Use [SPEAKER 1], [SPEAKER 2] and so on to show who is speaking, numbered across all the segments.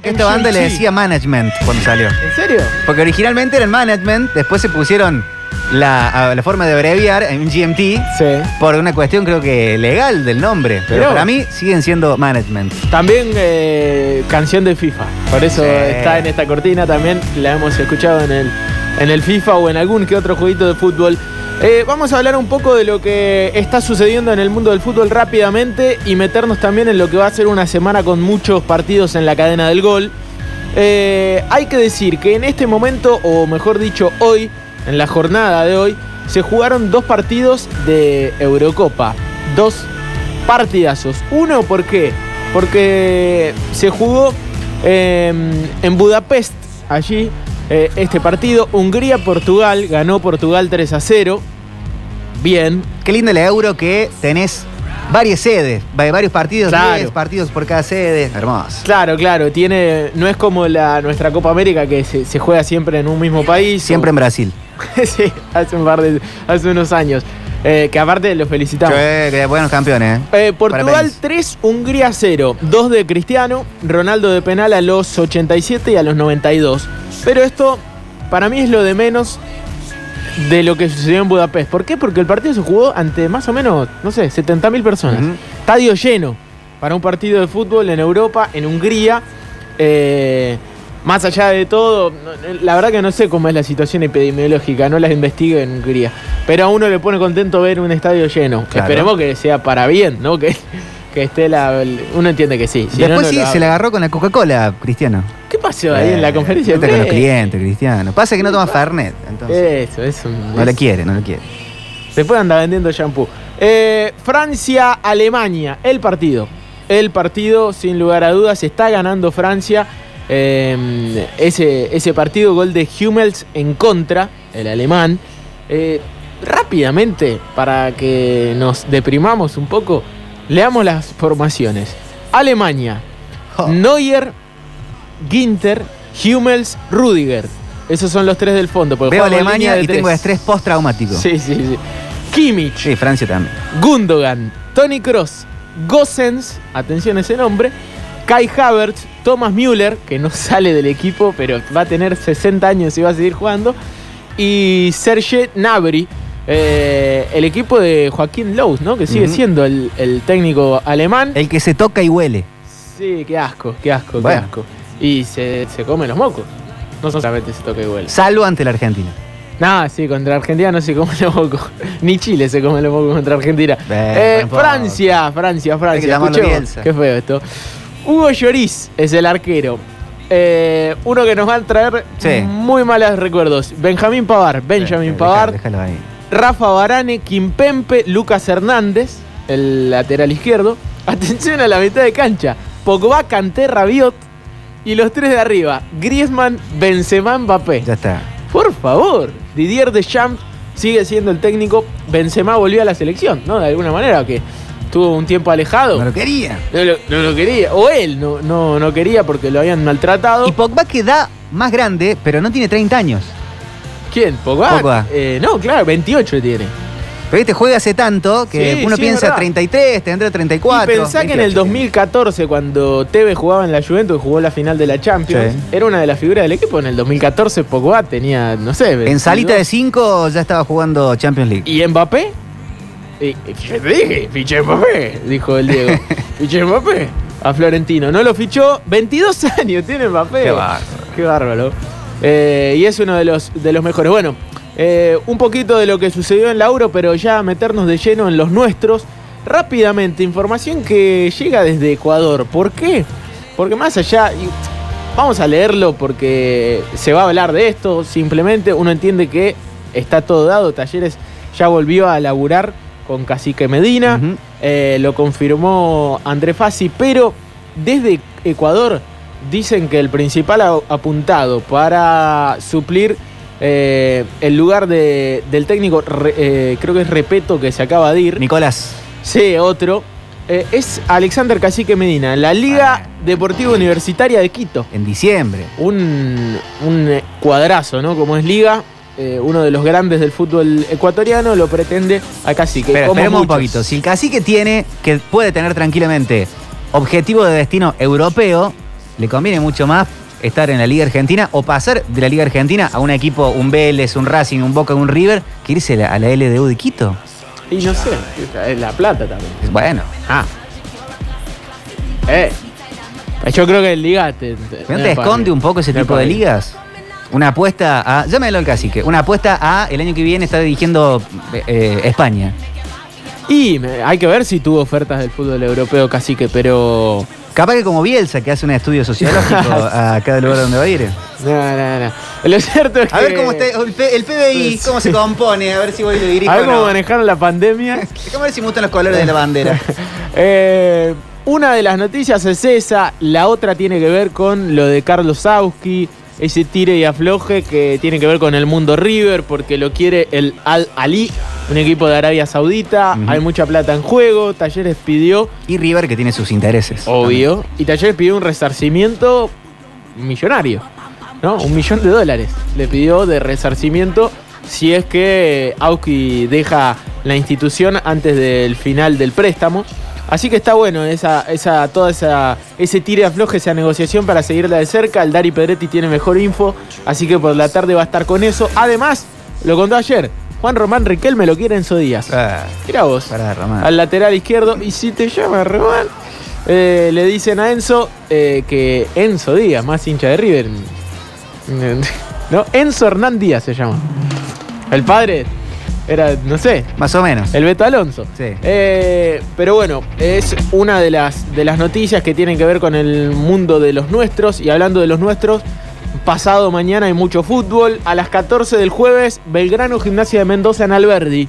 [SPEAKER 1] Que esta banda le decía management cuando salió.
[SPEAKER 2] ¿En serio?
[SPEAKER 1] Porque originalmente era el management, después se pusieron la, a la forma de abreviar en GMT
[SPEAKER 2] Sí.
[SPEAKER 1] por una cuestión creo que legal del nombre. Pero
[SPEAKER 2] Mirá
[SPEAKER 1] para
[SPEAKER 2] vos.
[SPEAKER 1] mí siguen siendo management.
[SPEAKER 2] También eh, canción de FIFA. Por eso
[SPEAKER 1] Sí.
[SPEAKER 2] está en esta cortina. También la hemos escuchado en el, en el FIFA o en algún que otro jueguito de fútbol. Eh, vamos a hablar un poco de lo que está sucediendo en el mundo del fútbol rápidamente y meternos también en lo que va a ser una semana con muchos partidos en la cadena del gol. Eh, hay que decir que en este momento, o mejor dicho hoy, en la jornada de hoy, se jugaron dos partidos de Eurocopa. Dos partidazos. Uno, ¿por qué? Porque se jugó eh, en Budapest, allí, eh, este partido. Hungría-Portugal, ganó Portugal 3 a 0. Bien.
[SPEAKER 1] Qué lindo el euro que tenés varias sedes, va- varios partidos,
[SPEAKER 2] Claro.
[SPEAKER 1] 10 partidos por cada sede. Hermoso.
[SPEAKER 2] Claro, claro, tiene, no es como la, nuestra Copa América que se, se juega siempre en un mismo país.
[SPEAKER 1] Siempre en Brasil.
[SPEAKER 2] sí, hace un par de, hace unos años. Eh, que aparte lo felicitamos.
[SPEAKER 1] Che, buenos campeones, ¿eh?
[SPEAKER 2] Eh, Portugal
[SPEAKER 1] Parabéns.
[SPEAKER 2] 3, Hungría 0. 2 de Cristiano, Ronaldo de penal a los 87 y a los 92. Pero esto, para mí, es lo de menos de lo que sucedió en Budapest. ¿Por qué? Porque el partido se jugó ante más o menos, no sé, 70.000 personas. Estadio lleno para un partido de fútbol en Europa, en Hungría. Eh, más allá de todo, la verdad que no sé cómo es la situación epidemiológica, no las investigo en Hungría. Pero a uno le pone contento ver un estadio lleno.
[SPEAKER 1] Claro.
[SPEAKER 2] Esperemos que sea para bien, ¿no? Que, que esté la. Uno entiende que sí. si
[SPEAKER 1] Después
[SPEAKER 2] no
[SPEAKER 1] sí,
[SPEAKER 2] lo
[SPEAKER 1] se le agarró con la Coca-Cola, Cristiano.
[SPEAKER 2] ¿Qué pasó ahí en la
[SPEAKER 1] Eh,
[SPEAKER 2] conferencia
[SPEAKER 1] está
[SPEAKER 2] de
[SPEAKER 1] con los
[SPEAKER 2] prensa?
[SPEAKER 1] clientes, Cristiano. Pasa que no toma Fernet, entonces.
[SPEAKER 2] Eso, es un.
[SPEAKER 1] no le
[SPEAKER 2] es-
[SPEAKER 1] quiere, no le quiere.
[SPEAKER 2] Después anda vendiendo shampoo. Eh, Francia-Alemania, el partido. El partido, sin lugar a dudas, está ganando Francia. Eh, ese, ese partido, gol de Hummels en contra, el alemán. Eh, rápidamente, para que nos deprimamos un poco, leamos las formaciones. Alemania,
[SPEAKER 1] Oh.
[SPEAKER 2] Neuer, Ginter, Hummels, Rudiger. Esos son los tres del fondo. porque
[SPEAKER 1] Veo Alemania y tengo estrés postraumático.
[SPEAKER 2] Sí, sí, sí. Kimmich,
[SPEAKER 1] Sí, Francia también.
[SPEAKER 2] Gundogan, Tony Cross, Gossens, atención a ese nombre, Kai Havertz, Thomas Müller, que no sale del equipo, pero va a tener 60 años y va a seguir jugando, y Serge Gnabry, eh, el equipo de Joaquín Lowe, ¿no? Que sigue siendo el, el técnico alemán.
[SPEAKER 1] El que se toca y huele.
[SPEAKER 2] Sí, qué asco, qué asco,
[SPEAKER 1] Bueno.
[SPEAKER 2] qué asco. Y se, se come los mocos. No solamente se toca igual.
[SPEAKER 1] Salvo ante la Argentina.
[SPEAKER 2] Nada, sí, contra Argentina no se come los mocos. Ni Chile se come los mocos contra Argentina. Eh,
[SPEAKER 1] no.
[SPEAKER 2] Francia, Francia, Francia.
[SPEAKER 1] Bielsa.
[SPEAKER 2] Qué feo esto. Hugo Lloris es el arquero. Eh, uno que nos va a traer
[SPEAKER 1] Sí.
[SPEAKER 2] muy malos recuerdos. Benjamín Pavar, Benjamin Pavar,
[SPEAKER 1] Déjalo ahí.
[SPEAKER 2] Rafa Barane, Kimpempe, Lucas Hernández, el lateral izquierdo. Atención a la mitad de cancha. Pogba, Kanté, Rabiot. Y los tres de arriba, Griezmann, Benzema, Mbappé.
[SPEAKER 1] Ya está.
[SPEAKER 2] Por favor, Didier Deschamps sigue siendo el técnico. Benzema volvió a la selección, ¿no? De alguna manera, que estuvo un tiempo alejado.
[SPEAKER 1] No lo quería.
[SPEAKER 2] No lo, no lo quería. O él no, no, no quería porque lo habían maltratado.
[SPEAKER 1] Y Pogba que da más grande, pero no tiene 30 años.
[SPEAKER 2] ¿Quién? ¿Pogba?
[SPEAKER 1] Pogba.
[SPEAKER 2] Eh, no, claro, 28 tiene.
[SPEAKER 1] Pero este juega hace tanto que
[SPEAKER 2] Sí,
[SPEAKER 1] uno
[SPEAKER 2] sí,
[SPEAKER 1] piensa
[SPEAKER 2] verdad.
[SPEAKER 1] 33, tendrá 34.
[SPEAKER 2] y pensá que en el
[SPEAKER 1] 28
[SPEAKER 2] 2014, cuando Tevez jugaba en la Juventus, jugó la final de la Champions,
[SPEAKER 1] Sí.
[SPEAKER 2] era una de las figuras del equipo. En el 2014, Pogba tenía, no sé,
[SPEAKER 1] En salita
[SPEAKER 2] 22.
[SPEAKER 1] de 5 ya estaba jugando Champions League.
[SPEAKER 2] ¿Y Mbappé? Y, y yo te dije, fiché Mbappé, dijo el Diego. fiché Mbappé a Florentino. No lo fichó, 22 años tiene Mbappé.
[SPEAKER 1] Qué bárbaro.
[SPEAKER 2] Qué bárbaro. Eh, y es uno de los, de los mejores. Bueno, eh, un poquito de lo que sucedió en Lauro, pero ya meternos de lleno en los nuestros. Rápidamente, información que llega desde Ecuador. ¿Por qué? Porque más allá, y vamos a leerlo porque se va a hablar de esto. Simplemente uno entiende que está todo dado. Talleres ya volvió a laburar con Cacique Medina. Eh, lo confirmó André Fassi, pero desde Ecuador dicen que el principal apuntado para suplir eh, el lugar de- del técnico, eh, creo que es Repeto, que se acaba de ir.
[SPEAKER 1] Nicolás.
[SPEAKER 2] Sí, otro. eh, es Alexander Cacique Medina, la Liga Deportiva Universitaria de Quito.
[SPEAKER 1] En diciembre.
[SPEAKER 2] Un, un cuadrazo, ¿no? Como es Liga, eh, uno de los grandes del fútbol ecuatoriano, lo pretende a Cacique.
[SPEAKER 1] Pero esperemos un poquito. Si el cacique tiene, que puede tener tranquilamente objetivo de destino europeo, le conviene mucho más estar en la Liga Argentina o pasar de la Liga Argentina a un equipo, un Vélez, un Racing, un Boca, un River, que irse a la, LDU de Quito.
[SPEAKER 2] Y no sé, es la plata también.
[SPEAKER 1] Bueno,
[SPEAKER 2] Ah. Eh. Yo creo que el Liga te, te-
[SPEAKER 1] ¿no te esconde un poco ese tipo de ligas? Una apuesta a. Llámelo al cacique. Una apuesta a el año que viene está dirigiendo eh, eh, España.
[SPEAKER 2] Y hay que ver si tuvo ofertas del fútbol europeo, cacique, pero.
[SPEAKER 1] Capaz que como Bielsa, que hace un estudio sociológico a cada lugar donde va a ir.
[SPEAKER 2] No, no, no. Lo cierto es
[SPEAKER 1] A
[SPEAKER 2] que.
[SPEAKER 1] ver cómo está el, P- el PBI, cómo se compone, a ver si voy lo dirijo.
[SPEAKER 2] A ver cómo
[SPEAKER 1] no.
[SPEAKER 2] manejaron la pandemia.
[SPEAKER 1] Déjame ver si me gustan los colores de la bandera.
[SPEAKER 2] Eh, una de las noticias es esa, la otra tiene que ver con lo de Carlos Sauski, ese tire y afloje que tiene que ver con el mundo River, porque lo quiere el Al Ali, un equipo de Arabia Saudita, hay mucha plata en juego, Talleres pidió,
[SPEAKER 1] Y River que tiene sus intereses.
[SPEAKER 2] obvio, y Talleres pidió un resarcimiento millonario, ¿no? Un millón de dólares le pidió de resarcimiento si es que Auski deja la institución antes del final del préstamo. Así que está bueno esa, esa, toda esa, ese tire afloje, esa negociación para seguirla de cerca. El Dari Pedretti tiene mejor info, así que por la tarde va a estar con eso. Además, lo contó ayer, Juan Román Riquelme lo quiere Enzo Díaz.
[SPEAKER 1] Ah,
[SPEAKER 2] Mira vos,
[SPEAKER 1] pará, Román.
[SPEAKER 2] al lateral izquierdo. Y si te llama Román, eh, le dicen a Enzo eh, que Enzo Díaz, más hincha de River. No, Enzo Hernán Díaz se llama. El padre era, no sé,
[SPEAKER 1] Más o menos.
[SPEAKER 2] el Beto Alonso.
[SPEAKER 1] Sí.
[SPEAKER 2] Eh, pero bueno, es una de las, de las noticias que tienen que ver con el mundo de los nuestros. Y hablando de los nuestros, pasado mañana hay mucho fútbol. A las 14 del jueves, Belgrano Gimnasia de Mendoza en Alberdi.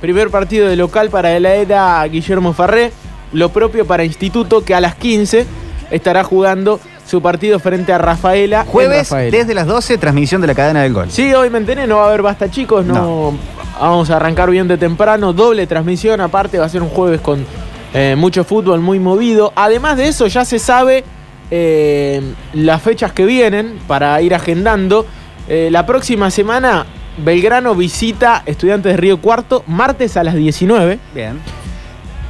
[SPEAKER 2] Primer partido de local para la era Guillermo Farré. Lo propio para Instituto, que a las 15 estará jugando su partido frente a Rafaela.
[SPEAKER 1] Jueves,
[SPEAKER 2] Rafaela.
[SPEAKER 1] desde las 12, transmisión de la cadena del gol.
[SPEAKER 2] Sí, hoy me enteré, no va a haber basta chicos, no,
[SPEAKER 1] No.
[SPEAKER 2] vamos a arrancar bien de temprano, doble transmisión, aparte va a ser un jueves con eh, mucho fútbol muy movido. Además de eso ya se sabe eh, las fechas que vienen para ir agendando. Eh, la próxima semana Belgrano visita Estudiantes de Río Cuarto, martes a las 19
[SPEAKER 1] Bien.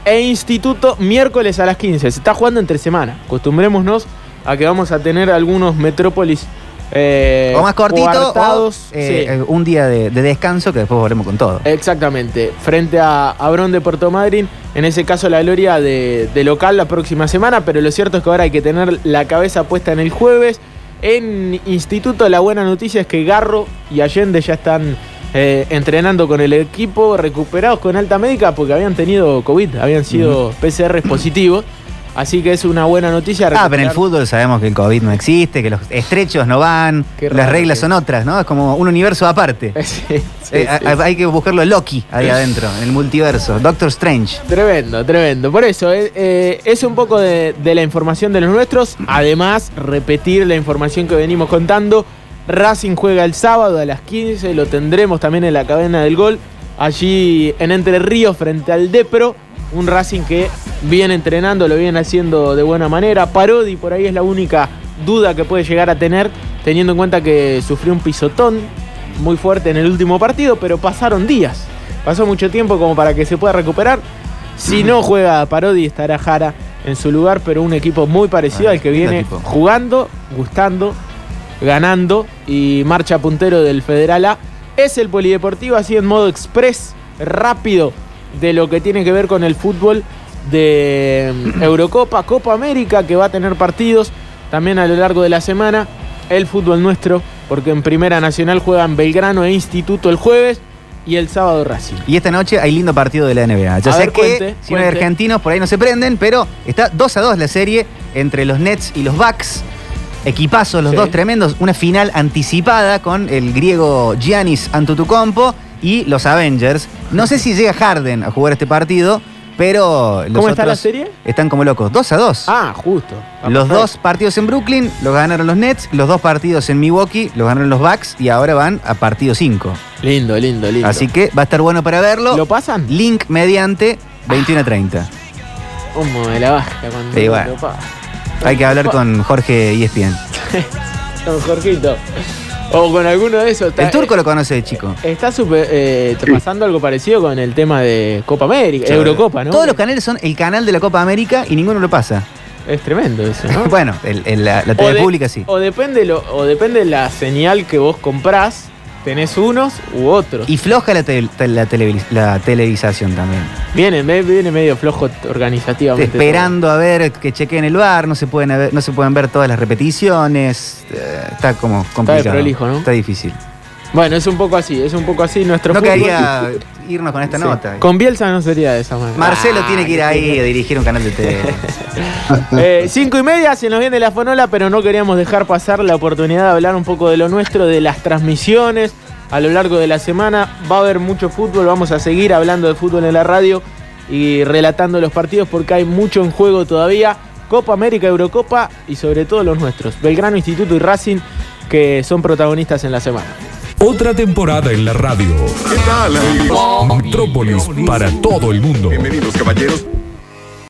[SPEAKER 2] e Instituto miércoles a las 15. Se está jugando entre semana. Acostumbrémonos a que vamos a tener algunos Metrópolis eh,
[SPEAKER 1] o más cortito, o, eh,
[SPEAKER 2] Sí.
[SPEAKER 1] eh, un día de, de descanso que después volvemos con todo.
[SPEAKER 2] Exactamente, frente a Abrón de Puerto Madryn, en ese caso la gloria de, de local la próxima semana, pero lo cierto es que ahora hay que tener la cabeza puesta en el jueves. En Instituto la buena noticia es que Garro y Allende ya están eh, entrenando con el equipo, recuperados con alta médica porque habían tenido COVID, habían sido PCR positivos, así que es una buena noticia.
[SPEAKER 1] Ah, pero en el fútbol sabemos que el COVID no existe, que los estrechos no van, las reglas son otras, ¿no? Es como un universo aparte.
[SPEAKER 2] Sí, sí,
[SPEAKER 1] Eh,
[SPEAKER 2] sí,
[SPEAKER 1] hay-
[SPEAKER 2] sí.
[SPEAKER 1] Hay que buscarlo Loki ahí adentro, en el multiverso. Doctor Strange.
[SPEAKER 2] Tremendo, tremendo. Por eso, eh, eh, es un poco de, de la información de los nuestros. Además, repetir la información que venimos contando. Racing juega el sábado a las 15, lo tendremos también en la cadena del gol. Allí en Entre Ríos frente al Depro. Un Racing que viene entrenando, lo viene haciendo de buena manera. Parodi por ahí es la única duda que puede llegar a tener, teniendo en cuenta que sufrió un pisotón muy fuerte en el último partido, pero pasaron días. Pasó mucho tiempo como para que se pueda recuperar. Si no juega Parodi, estará Jara en su lugar, pero un equipo muy parecido
[SPEAKER 1] Ah,
[SPEAKER 2] al que viene
[SPEAKER 1] equipo.
[SPEAKER 2] jugando, gustando, ganando y marcha puntero del Federal A. Es el Polideportivo así en modo express, rápido, de lo que tiene que ver con el fútbol de mm, Eurocopa, Copa América, que va a tener partidos también a lo largo de la semana. El fútbol nuestro, porque en Primera Nacional juegan Belgrano e Instituto el jueves y el sábado Racing.
[SPEAKER 1] Y esta noche hay lindo partido de la NBA. Ya
[SPEAKER 2] A
[SPEAKER 1] sé
[SPEAKER 2] ver,
[SPEAKER 1] que
[SPEAKER 2] cuente,
[SPEAKER 1] si
[SPEAKER 2] cuente.
[SPEAKER 1] argentinos por ahí no se prenden, pero está 2 a 2 la serie entre los Nets y los Bucks. Equipazos, los
[SPEAKER 2] Sí.
[SPEAKER 1] dos tremendos. Una final anticipada con el griego Giannis Antetokounmpo y los Avengers. No sé si llega Harden a jugar este partido, pero los
[SPEAKER 2] ¿Cómo está la serie?
[SPEAKER 1] están como locos. 2 a 2.
[SPEAKER 2] Ah, justo.
[SPEAKER 1] Los dos partidos en Brooklyn los ganaron los Nets, los dos partidos en Milwaukee los ganaron los Bucks y ahora van a partido 5.
[SPEAKER 2] Lindo, lindo, lindo.
[SPEAKER 1] Así que va a estar bueno para verlo.
[SPEAKER 2] ¿Lo pasan?
[SPEAKER 1] Link mediante 21 a 30.
[SPEAKER 2] ¿Cómo me la baja cuando
[SPEAKER 1] Sí, bueno. Hay que hablar con Jorge y ESPN.
[SPEAKER 2] Con Jorgito. O con alguno de esos. Está-
[SPEAKER 1] El turco lo conoce de chico.
[SPEAKER 2] Está super, eh, pasando algo parecido con el tema de Copa América, Eurocopa, ¿no?
[SPEAKER 1] Todos los canales son el canal de la Copa América y ninguno lo pasa.
[SPEAKER 2] Es tremendo eso, ¿no?
[SPEAKER 1] bueno, el- el- la, la
[SPEAKER 2] de-
[SPEAKER 1] pública sí.
[SPEAKER 2] O depende, lo, o depende la señal que vos comprás, tenés unos u otros.
[SPEAKER 1] Y floja la, te- te- la, televis- la televisación también.
[SPEAKER 2] Viene, me- viene medio flojo organizativamente.
[SPEAKER 1] Esperando a ver que chequeen el bar, no se pueden ver, no se pueden ver todas las repeticiones. eh, está como complicado.
[SPEAKER 2] prolijo, ¿no?
[SPEAKER 1] Está difícil.
[SPEAKER 2] Bueno, es un poco así, es un poco así nuestro
[SPEAKER 1] No
[SPEAKER 2] fútbol.
[SPEAKER 1] irnos con esta
[SPEAKER 2] Sí.
[SPEAKER 1] nota.
[SPEAKER 2] Con Bielsa no sería de esa manera.
[SPEAKER 1] Marcelo
[SPEAKER 2] Ah,
[SPEAKER 1] tiene que ir ahí a dirigir un canal de tele.
[SPEAKER 2] Eh, cinco y media se nos viene la fonola, pero no queríamos dejar pasar la oportunidad de hablar un poco de lo nuestro, de las transmisiones a lo largo de la semana. Va a haber mucho fútbol, vamos a seguir hablando de fútbol en la radio y relatando los partidos porque hay mucho en juego todavía. Copa América, Eurocopa y sobre todo los nuestros, Belgrano, Instituto y Racing, que son protagonistas en la semana.
[SPEAKER 3] Otra temporada en la radio.
[SPEAKER 4] ¿Qué tal, amigos?
[SPEAKER 3] Metrópolis para todo el mundo.
[SPEAKER 4] Bienvenidos, caballeros.